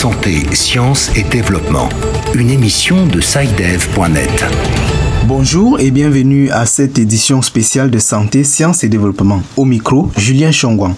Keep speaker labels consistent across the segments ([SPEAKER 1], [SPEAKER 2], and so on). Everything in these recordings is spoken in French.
[SPEAKER 1] Santé, Sciences et Développement. Une émission de SciDev.net.
[SPEAKER 2] Bonjour et bienvenue à cette édition spéciale de Santé, Sciences et Développement. Au micro, Julien Chongwan.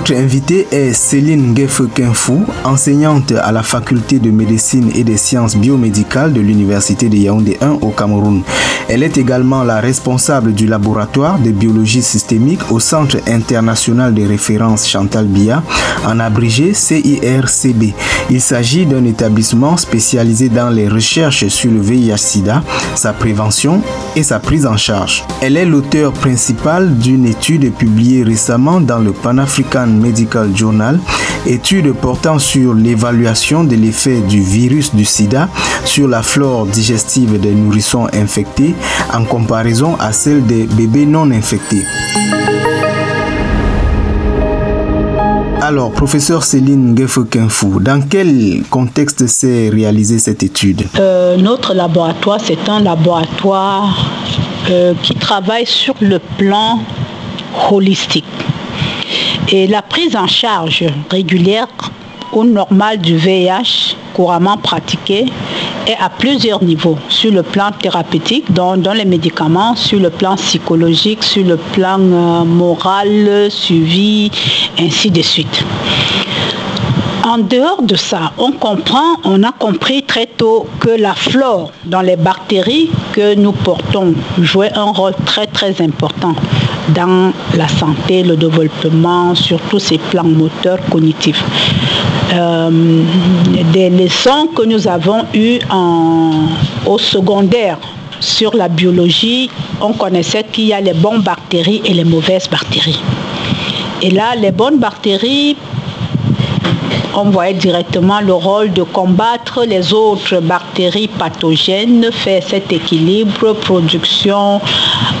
[SPEAKER 2] Notre invitée est Céline Gefekinfou, enseignante à la faculté de médecine et des sciences biomédicales de l'université de Yaoundé 1 au Cameroun. Elle est également la responsable du laboratoire de biologie systémique au Centre international de référence Chantal Bia, en abrégé CIRCB. Il s'agit d'un établissement spécialisé dans les recherches sur le VIH-Sida, sa prévention et sa prise en charge. Elle est l'auteur principal d'une étude publiée récemment dans le Pan-African Medical Journal, étude portant sur l'évaluation de l'effet du virus du sida sur la flore digestive des nourrissons infectés en comparaison à celle des bébés non infectés. Alors, professeur Céline Gefekinfou, dans quel contexte s'est réalisée cette étude?
[SPEAKER 3] Euh, Notre laboratoire, c'est un laboratoire euh, qui travaille sur le plan holistique. Et la prise en charge régulière ou normale du VIH couramment pratiquée est à plusieurs niveaux, sur le plan thérapeutique, dans, les médicaments, sur le plan psychologique, sur le plan euh, moral, suivi, ainsi de suite. En dehors de ça, on comprend, on a compris très tôt que la flore dans les bactéries que nous portons jouait un rôle très très important dans la santé, le développement, sur tous ces plans moteurs cognitifs. Euh, des leçons que nous avons eues au secondaire sur la biologie, on connaissait qu'il y a les bonnes bactéries et les mauvaises bactéries. Et là, les bonnes bactéries on voyait directement le rôle de combattre les autres bactéries pathogènes, faire cet équilibre, production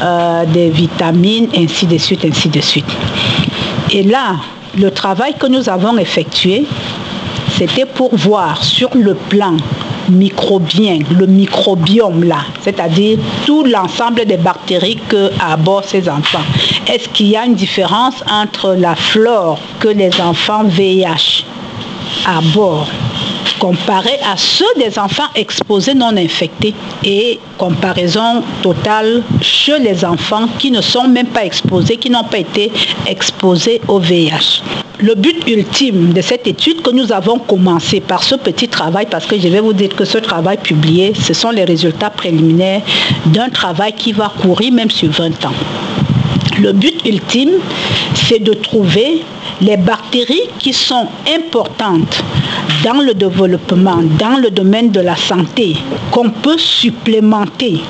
[SPEAKER 3] euh, des vitamines, ainsi de suite, ainsi de suite. Et là, le travail que nous avons effectué, c'était pour voir sur le plan microbien, le microbiome là, c'est-à-dire tout l'ensemble des bactéries que abordent ces enfants. Est-ce qu'il y a une différence entre la flore que les enfants VIH à bord comparé à ceux des enfants exposés non infectés et comparaison totale chez les enfants qui ne sont même pas exposés, qui n'ont pas été exposés au VIH. Le but ultime de cette étude que nous avons commencé par ce petit travail, parce que je vais vous dire que ce travail publié, ce sont les résultats préliminaires d'un travail qui va courir même sur 20 ans. Le but ultime, c'est de trouver les bactéries qui sont importantes dans le développement, dans le domaine de la santé, qu'on peut supplémenter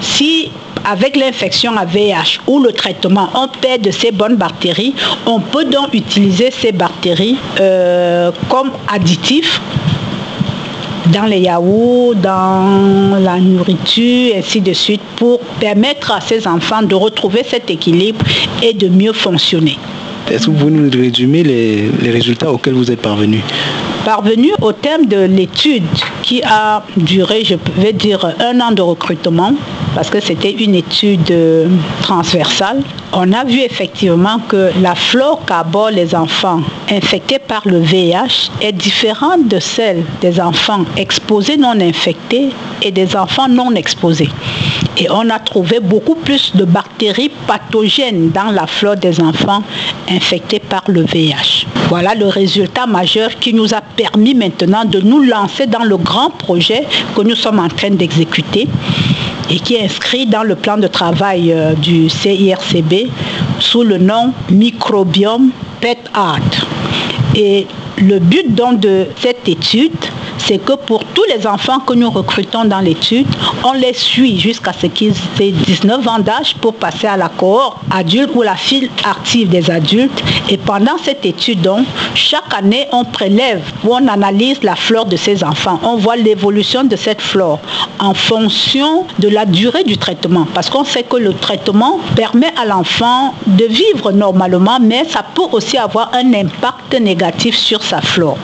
[SPEAKER 3] si avec l'infection à VIH ou le traitement, on perd de ces bonnes bactéries, on peut donc utiliser ces bactéries euh, comme additifs dans les yaourts, dans la nourriture, ainsi de suite, pour permettre à ces enfants de retrouver cet équilibre et de mieux fonctionner.
[SPEAKER 2] Est-ce que vous pouvez nous résumer les, résultats auxquels vous êtes parvenus
[SPEAKER 3] Parvenu au terme de l'étude qui a duré, je vais dire, un an de recrutement, parce que c'était une étude transversale, on a vu effectivement que la flore qu'abordent les enfants infectés par le VIH est différente de celle des enfants exposés non infectés et des enfants non exposés. Et on a trouvé beaucoup plus de bactéries pathogènes dans la flore des enfants infectés par le VIH. Voilà le résultat majeur qui nous a permis maintenant de nous lancer dans le grand projet que nous sommes en train d'exécuter et qui est inscrit dans le plan de travail euh, du CIRCB sous le nom Microbiome Pet Art. Et le but donc de cette étude, c'est que pour tous les enfants que nous recrutons dans l'étude, on les suit jusqu'à ce qu'ils aient 19 ans d'âge pour passer à la cohorte adulte ou la file active des adultes. Et pendant cette étude, donc, chaque année, on prélève ou on analyse la flore de ces enfants. On voit l'évolution de cette flore en fonction de la durée du traitement. Parce qu'on sait que le traitement permet à l'enfant de vivre normalement, mais ça peut aussi avoir un impact négatif sur sa flore.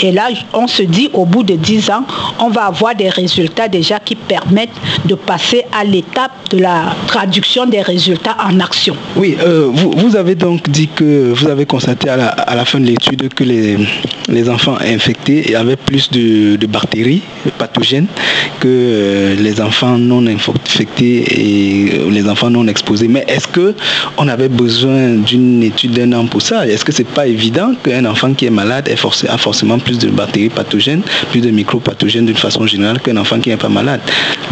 [SPEAKER 3] Et là, on se dit au bout de 10 ans, on va avoir des résultats déjà qui permettent de passer à l'étape de la traduction des résultats en action.
[SPEAKER 4] Oui, euh, vous, avez donc dit que vous avez constaté à la, fin de l'étude que les, enfants infectés avaient plus de, bactéries pathogènes que euh, les enfants non infectés et euh, les enfants non exposés. Mais est-ce que on avait besoin d'une étude d'un an pour ça? Est-ce que c'est pas évident qu'un enfant qui est malade a forcément plus de bactéries pathogènes, de micropathogènes d'une façon générale qu'un enfant qui n'est pas malade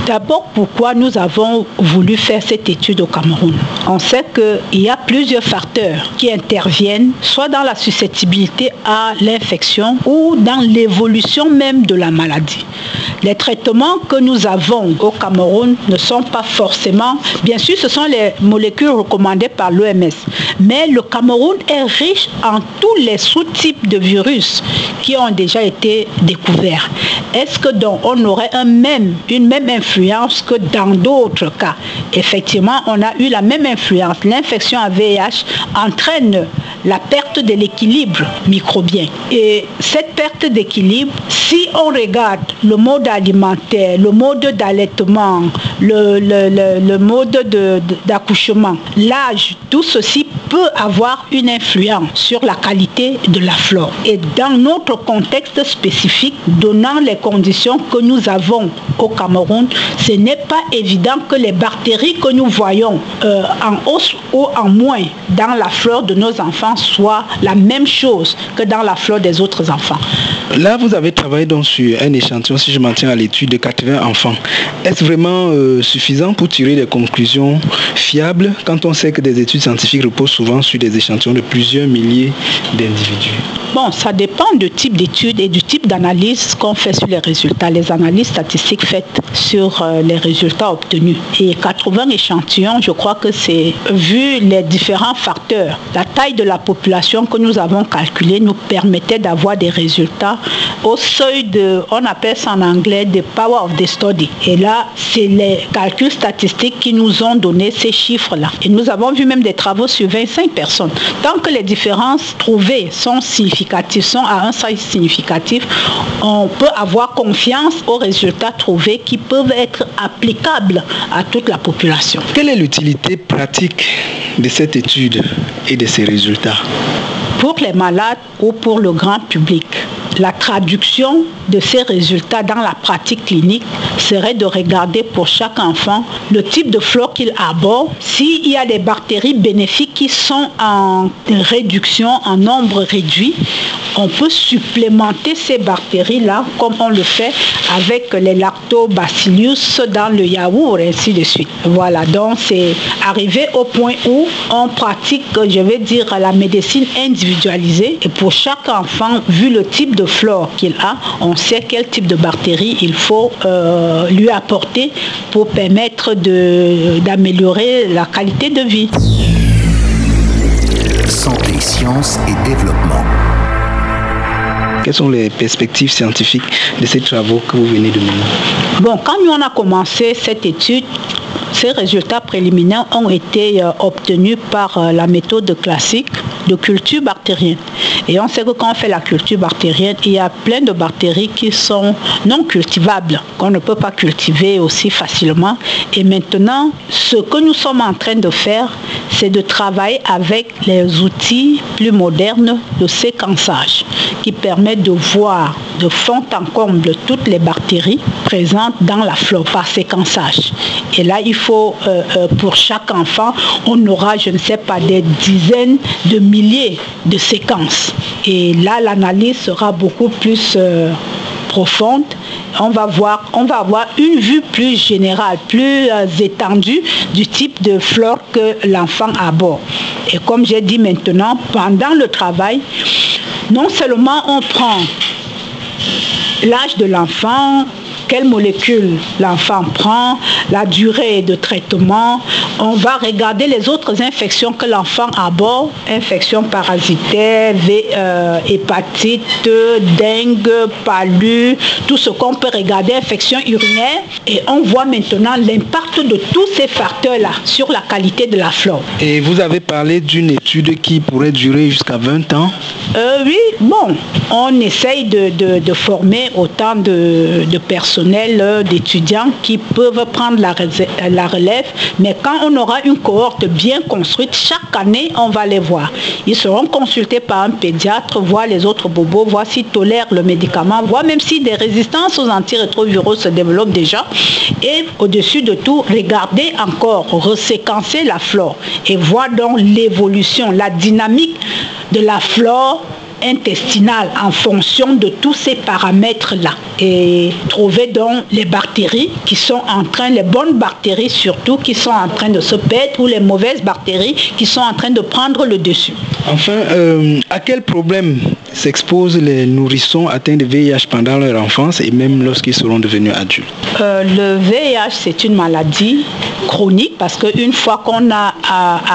[SPEAKER 3] D'abord, pourquoi nous avons voulu faire cette étude au Cameroun? On sait qu'il y a plusieurs facteurs qui interviennent, soit dans la susceptibilité à l'infection ou dans l'évolution même de la maladie. Les traitements que nous avons au Cameroun ne sont pas forcément, bien sûr, ce sont les molécules recommandées par l'OMS, mais le Cameroun est riche en tous les sous-types de virus qui ont déjà été découverts. Est-ce que donc on aurait une même influence que dans d'autres cas? Effectivement, on a eu la même influence. L'infection à VIH entraîne la perte de l'équilibre microbien. Et cette perte d'équilibre, si on regarde le mode alimentaire, le mode d'allaitement, le, le, mode d'accouchement, l'âge, tout ceci peut avoir une influence sur la qualité de la flore. Et dans notre contexte spécifique, donnant les conditions que nous avons au Cameroun, ce n'est pas évident que les bactéries que nous voyons euh, en hausse ou en moins dans la flore de nos enfants soient la même chose que dans la flore des autres enfants.
[SPEAKER 4] Là, vous avez travaillé donc sur un échantillon, si je m'en tiens à l'étude, de 80 enfants. Est-ce vraiment euh, suffisant pour tirer des conclusions fiables quand on sait que des études scientifiques reposent souvent sur des échantillons de plusieurs milliers d'individus?
[SPEAKER 3] Bon, ça dépend du type d'étude et du type d'analyse qu'on fait sur les résultats, les analyses statistiques faites sur euh, les résultats obtenus. Et 80 échantillons, je crois que c'est, vu les différents facteurs, la taille de la population que nous avons calculée nous permettait d'avoir des résultats au seuil de, on appelle ça en anglais, the power of the study. Et là, c'est les calculs statistiques qui nous ont donné ces chiffres-là. Et nous avons vu même des travaux sur 25 personnes. Tant que les différences trouvées sont significatives, sont à un seuil significatif, on peut avoir confiance aux résultats trouvés qui peuvent être applicables à toute la population.
[SPEAKER 4] Quelle est l'utilité pratique de cette étude et de ces résultats.
[SPEAKER 3] Pour les malades ou pour le grand public la traduction de ces résultats dans la pratique clinique serait de regarder pour chaque enfant le type de flore qu'il aborde, s'il y a des bactéries bénéfiques qui sont en réduction, en nombre réduit, on peut supplémenter ces bactéries-là comme on le fait avec les lactobacillus dans le yaourt, ainsi de suite. Voilà, donc c'est arrivé au point où on pratique, je vais dire, la médecine individualisée et pour chaque enfant, vu le type de flore qu'il a, on sait quel type de bactéries il faut euh, lui apporter pour permettre d'améliorer la qualité de vie.
[SPEAKER 1] Santé, sciences et développement.
[SPEAKER 4] Quelles sont les perspectives scientifiques de ces travaux que vous venez de mener?
[SPEAKER 3] Bon, quand nous on a commencé cette étude, ces résultats préliminaires ont été euh, obtenus par euh, la méthode classique de culture bactérienne. Et on sait que quand on fait la culture bactérienne, il y a plein de bactéries qui sont non cultivables, qu'on ne peut pas cultiver aussi facilement. Et maintenant, ce que nous sommes en train de faire, c'est de travailler avec les outils plus modernes de séquençage qui permettent de voir de fond en comble toutes les bactéries présentes dans la flore par séquençage. Et là, il faut, euh, euh, pour chaque enfant, on aura, je ne sais pas, des dizaines de milliers de séquences. Et là, l'analyse sera beaucoup plus euh, profonde. On va, voir, on va avoir une vue plus générale, plus étendue du type de flore que l'enfant aborde. Et comme j'ai dit maintenant, pendant le travail, non seulement on prend l'âge de l'enfant, quelle molécule l'enfant prend, la durée de traitement. On va regarder les autres infections que l'enfant aborde, infections parasitaires, euh, hépatite, dengue, palu, tout ce qu'on peut regarder, infections urinaires. Et on voit maintenant l'impact de tous ces facteurs-là sur la qualité de la flore.
[SPEAKER 4] Et vous avez parlé d'une étude qui pourrait durer jusqu'à 20 ans
[SPEAKER 3] euh, Oui, bon, on essaye de, former autant de, personnel, euh, d'étudiants qui peuvent prendre la, relève, mais quand on aura une cohorte bien construite, chaque année, on va les voir. Ils seront consultés par un pédiatre, voir les autres bobos, voir s'ils tolèrent le médicament, voir même si des résistances aux antirétroviraux se développent déjà. Et au-dessus de tout, regarder encore, reséquencer la flore et voir donc l'évolution, la dynamique de la flore intestinale en fonction de tous ces paramètres-là et trouver donc les bactéries qui sont en train, les bonnes bactéries surtout, qui sont en train de se perdre ou les mauvaises bactéries qui sont en train de prendre le dessus.
[SPEAKER 4] Enfin, euh, à quel problème s'exposent les nourrissons atteints de VIH pendant leur enfance et même lorsqu'ils seront devenus adultes
[SPEAKER 3] euh, Le VIH, c'est une maladie chronique parce qu'une fois qu'on a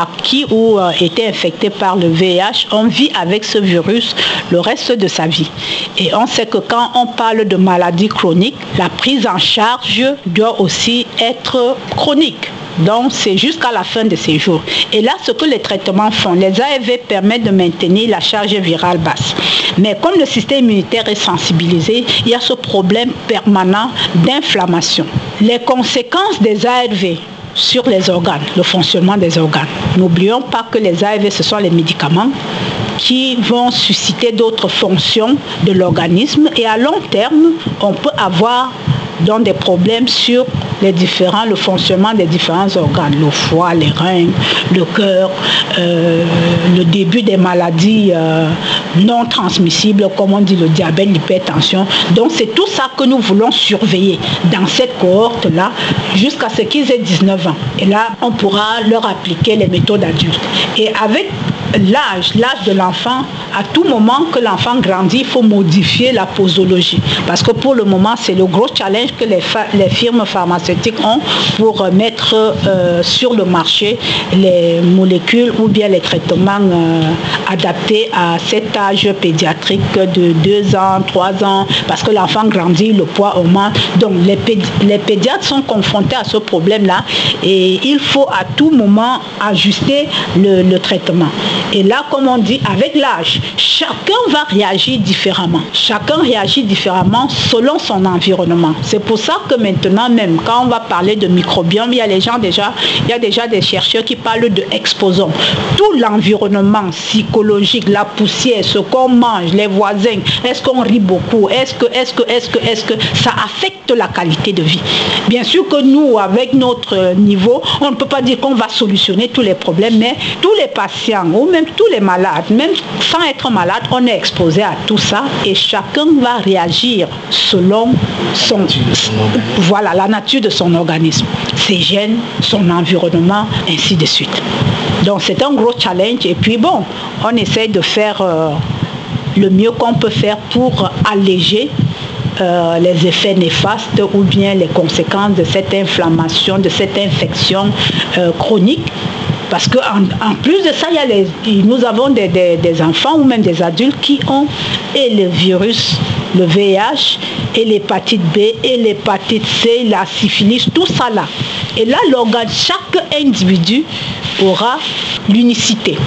[SPEAKER 3] acquis ou euh, été infecté par le VIH, on vit avec ce virus le reste de sa vie. Et on sait que quand on parle de maladie chronique, la prise en charge doit aussi être chronique. Donc, c'est jusqu'à la fin de ses jours. Et là, ce que les traitements font, les ARV permettent de maintenir la charge virale basse. Mais comme le système immunitaire est sensibilisé, il y a ce problème permanent d'inflammation. Les conséquences des ARV sur les organes, le fonctionnement des organes. N'oublions pas que les ARV, ce sont les médicaments qui vont susciter d'autres fonctions de l'organisme et à long terme, on peut avoir des problèmes sur les différents, le fonctionnement des différents organes, le foie, les reins, le cœur, euh, le début des maladies euh, non transmissibles, comme on dit le diabète, l'hypertension. Donc c'est tout ça que nous voulons surveiller dans cette cohorte-là jusqu'à ce qu'ils aient 19 ans. Et là, on pourra leur appliquer les méthodes adultes. Et avec l'âge, l'âge de l'enfant, à tout moment que l'enfant grandit, il faut modifier la posologie. Parce que pour le moment, c'est le gros challenge que les, firmes pharmaceutiques ont pour mettre euh, sur le marché les molécules ou bien les traitements euh, adaptés à cet âge pédiatrique de 2 ans, 3 ans, parce que l'enfant grandit, le poids augmente. Donc les, pédiatres sont confrontés à ce problème-là et il faut à tout moment ajuster le traitement. Et là, comme on dit, avec l'âge, chacun va réagir différemment. Chacun réagit différemment selon son environnement. C'est pour ça que maintenant même, quand on va parler de microbiome, il y a les gens déjà, il y a déjà des chercheurs qui parlent de exposants. Tout l'environnement psychologique, la poussière, ce qu'on mange, les voisins, est-ce qu'on rit beaucoup, est-ce que, est-ce que, est-ce que, est-ce que ça affecte la qualité de vie. Bien sûr que nous, avec notre niveau, on ne peut pas dire qu'on va solutionner tous les problèmes, mais tous les patients même tous les malades, même sans être malade, on est exposé à tout ça et chacun va réagir selon son, voilà, la nature de son organisme, ses gènes, son environnement, ainsi de suite. Donc c'est un gros challenge et puis bon, on essaie de faire euh, le mieux qu'on peut faire pour alléger euh, les effets néfastes ou bien les conséquences de cette inflammation, de cette infection euh, chronique parce qu'en en, plus de ça, il y a les, nous avons des, des, enfants ou même des adultes qui ont et le virus, le VIH, et l'hépatite B, et l'hépatite C, la syphilis, tout ça là. Et là, l'organe, chaque individu aura l'unicité.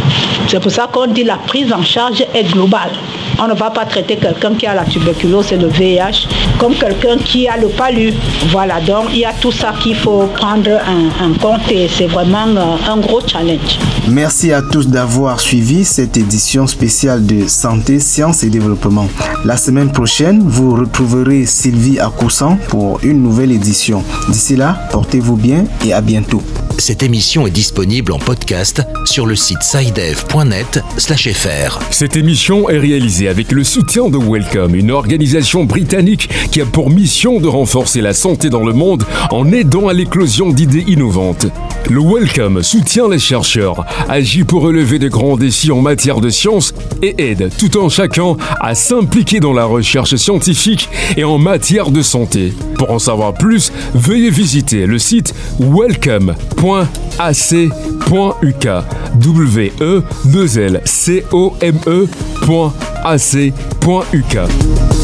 [SPEAKER 3] C'est pour ça qu'on dit la prise en charge est globale. On ne va pas traiter quelqu'un qui a la tuberculose et le VIH comme quelqu'un qui a le palu. Voilà, donc il y a tout ça qu'il faut prendre en, compte et c'est vraiment euh, un gros challenge.
[SPEAKER 2] Merci à tous d'avoir suivi cette édition spéciale de Santé, Sciences et Développement. La semaine prochaine, vous retrouverez Sylvie Accoussan pour une nouvelle édition. D'ici là, portez-vous bien et à bientôt.
[SPEAKER 1] Cette émission est disponible en podcast sur le site sidev.net/fr.
[SPEAKER 5] Cette émission est réalisée avec le soutien de Welcome, une organisation britannique qui a pour mission de renforcer la santé dans le monde en aidant à l'éclosion d'idées innovantes. Le Welcome soutient les chercheurs, agit pour relever de grands défis en matière de science et aide tout en chacun à s'impliquer dans la recherche scientifique et en matière de santé. Pour en savoir plus, veuillez visiter le site welcome.com www.ac.uk w e 2 l c o m -E .ac .uk.